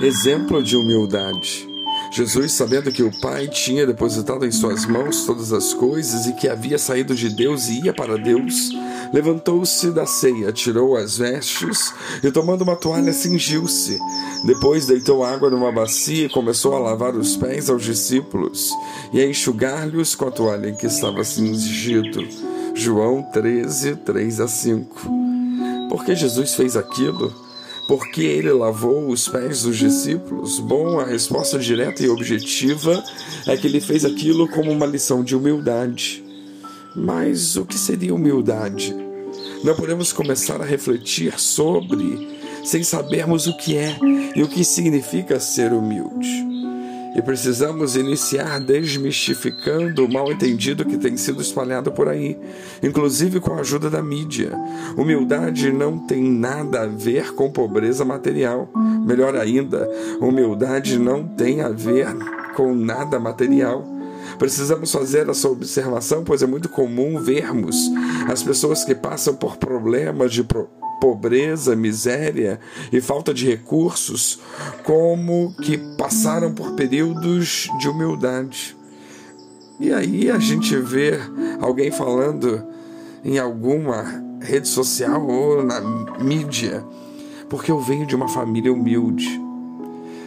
exemplo de humildade. Jesus, sabendo que o Pai tinha depositado em suas mãos todas as coisas e que havia saído de Deus e ia para Deus, levantou-se da ceia, tirou as vestes e, tomando uma toalha, cingiu-se. Depois deitou água numa bacia e começou a lavar os pés aos discípulos e a enxugar-lhes com a toalha em que estava cingido. João 13, 3 a 5. Por que Jesus fez aquilo? Porque ele lavou os pés dos discípulos? Bom, a resposta direta e objetiva é que ele fez aquilo como uma lição de humildade. Mas o que seria humildade? Não podemos começar a refletir sobre sem sabermos o que é e o que significa ser humilde. E precisamos iniciar desmistificando o mal-entendido que tem sido espalhado por aí, inclusive com a ajuda da mídia. Humildade não tem nada a ver com pobreza material. Melhor ainda, humildade não tem a ver com nada material. Precisamos fazer essa observação, pois é muito comum vermos as pessoas que passam por problemas de pro pobreza, miséria e falta de recursos, como que passaram por períodos de humildade. E aí a gente vê alguém falando em alguma rede social ou na mídia, porque eu venho de uma família humilde.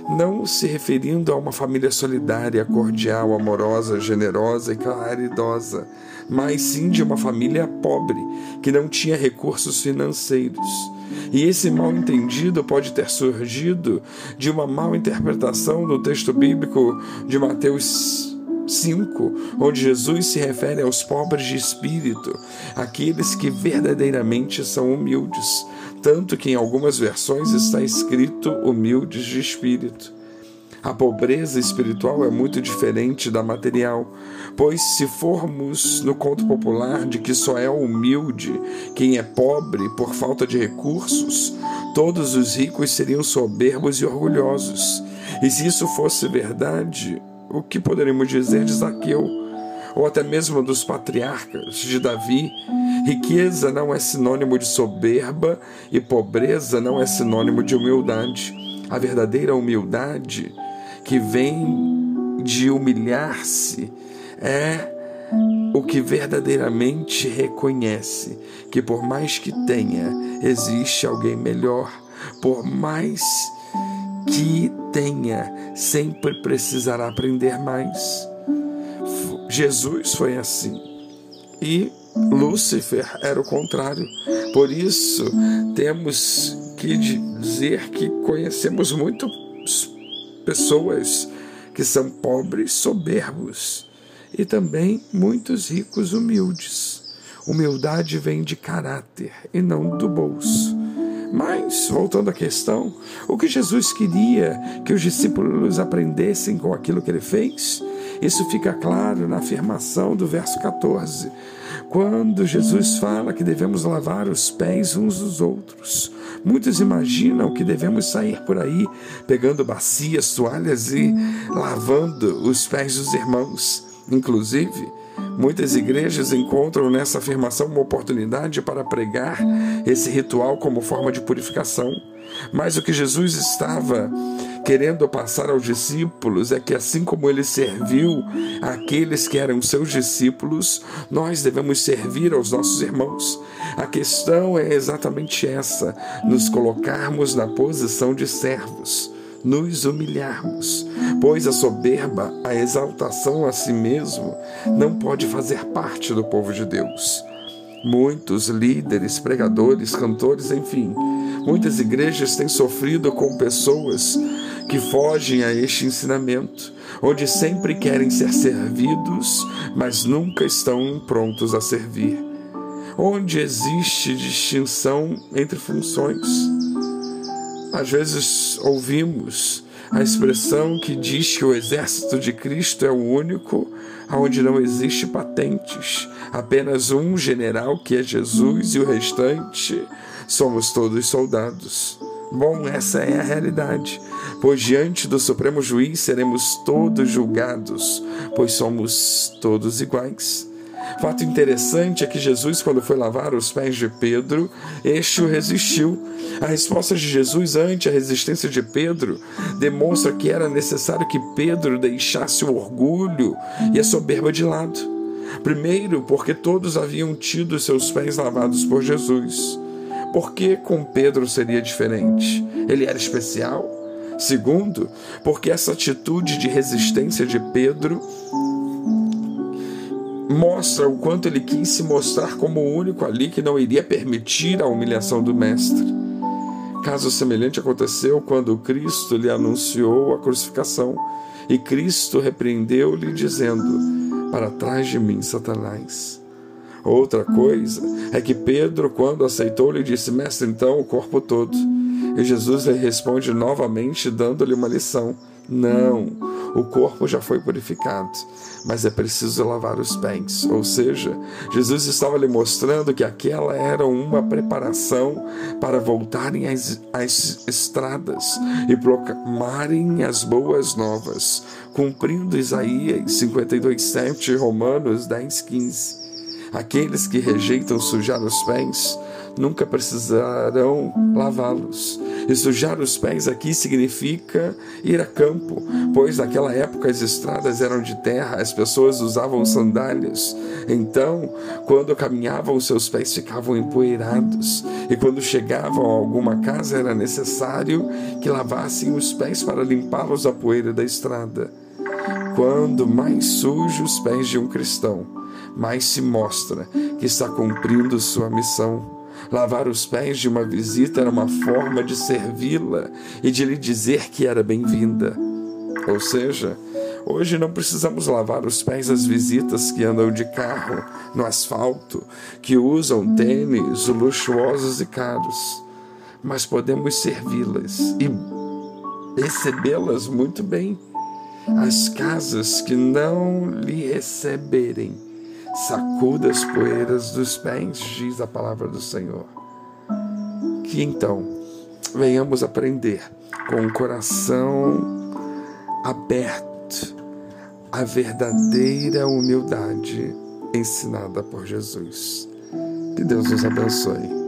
Não se referindo a uma família solidária, cordial, amorosa, generosa e caridosa, mas sim de uma família pobre, que não tinha recursos financeiros. E esse mal entendido pode ter surgido de uma mal interpretação do texto bíblico de Mateus 5, onde Jesus se refere aos pobres de espírito, aqueles que verdadeiramente são humildes, tanto que em algumas versões está escrito humildes de espírito. A pobreza espiritual é muito diferente da material, pois se formos no conto popular de que só é humilde quem é pobre por falta de recursos, todos os ricos seriam soberbos e orgulhosos. E se isso fosse verdade, o que poderíamos dizer de Zaqueu? Ou até mesmo dos patriarcas de Davi, riqueza não é sinônimo de soberba e pobreza não é sinônimo de humildade. A verdadeira humildade que vem de humilhar-se é o que verdadeiramente reconhece que, por mais que tenha, existe alguém melhor, por mais que tenha, sempre precisará aprender mais. Jesus foi assim e Lúcifer era o contrário. Por isso, temos que dizer que conhecemos muito pessoas que são pobres, soberbos e também muitos ricos, humildes. Humildade vem de caráter e não do bolso. Mas, voltando à questão, o que Jesus queria que os discípulos aprendessem com aquilo que ele fez? Isso fica claro na afirmação do verso 14, quando Jesus fala que devemos lavar os pés uns dos outros. Muitos imaginam que devemos sair por aí pegando bacias, toalhas e lavando os pés dos irmãos. Inclusive, muitas igrejas encontram nessa afirmação uma oportunidade para pregar esse ritual como forma de purificação. Mas o que Jesus estava querendo passar aos discípulos é que, assim como ele serviu aqueles que eram seus discípulos, nós devemos servir aos nossos irmãos. A questão é exatamente essa: nos colocarmos na posição de servos nos humilharmos, pois a soberba, a exaltação a si mesmo, não pode fazer parte do povo de Deus. Muitos líderes, pregadores, cantores, enfim, muitas igrejas têm sofrido com pessoas que fogem a este ensinamento, onde sempre querem ser servidos, mas nunca estão prontos a servir. Onde existe distinção entre funções. Às vezes ouvimos a expressão que diz que o exército de Cristo é o único onde não existe patentes, apenas um general que é Jesus e o restante somos todos soldados. Bom, essa é a realidade, pois diante do Supremo Juiz seremos todos julgados, pois somos todos iguais. Fato interessante é que Jesus, quando foi lavar os pés de Pedro, este o resistiu. A resposta de Jesus ante a resistência de Pedro demonstra que era necessário que Pedro deixasse o orgulho e a soberba de lado. Primeiro, porque todos haviam tido seus pés lavados por Jesus. Por que com Pedro seria diferente? Ele era especial? Segundo, porque essa atitude de resistência de Pedro mostra o quanto ele quis se mostrar como o único ali que não iria permitir a humilhação do Mestre. Caso semelhante aconteceu quando Cristo lhe anunciou a crucificação e Cristo repreendeu-lhe, dizendo: Para trás de mim, Satanás. Outra coisa é que Pedro, quando aceitou, lhe disse: Mestre, então o corpo todo. E Jesus lhe responde novamente, dando-lhe uma lição: Não, o corpo já foi purificado, mas é preciso lavar os pés. Ou seja, Jesus estava lhe mostrando que aquela era uma preparação para voltarem às, às estradas e proclamarem as boas novas, cumprindo Isaías 52:7 Romanos 10:15. Aqueles que rejeitam sujar os pés nunca precisarão lavá-los. E sujar os pés aqui significa ir a campo, pois naquela época as estradas eram de terra, as pessoas usavam sandálias. Então, quando caminhavam, seus pés ficavam empoeirados, e quando chegavam a alguma casa era necessário que lavassem os pés para limpá-los da poeira da estrada. Quando mais sujos os pés de um cristão, mais se mostra que está cumprindo sua missão. Lavar os pés de uma visita era uma forma de servi-la e de lhe dizer que era bem-vinda. Ou seja, hoje não precisamos lavar os pés às visitas que andam de carro no asfalto, que usam tênis luxuosos e caros, mas podemos servi-las e recebê-las muito bem. As casas que não lhe receberem sacuda as poeiras dos pés, diz a palavra do Senhor. Que então venhamos aprender com o coração aberto a verdadeira humildade ensinada por Jesus. Que Deus nos abençoe.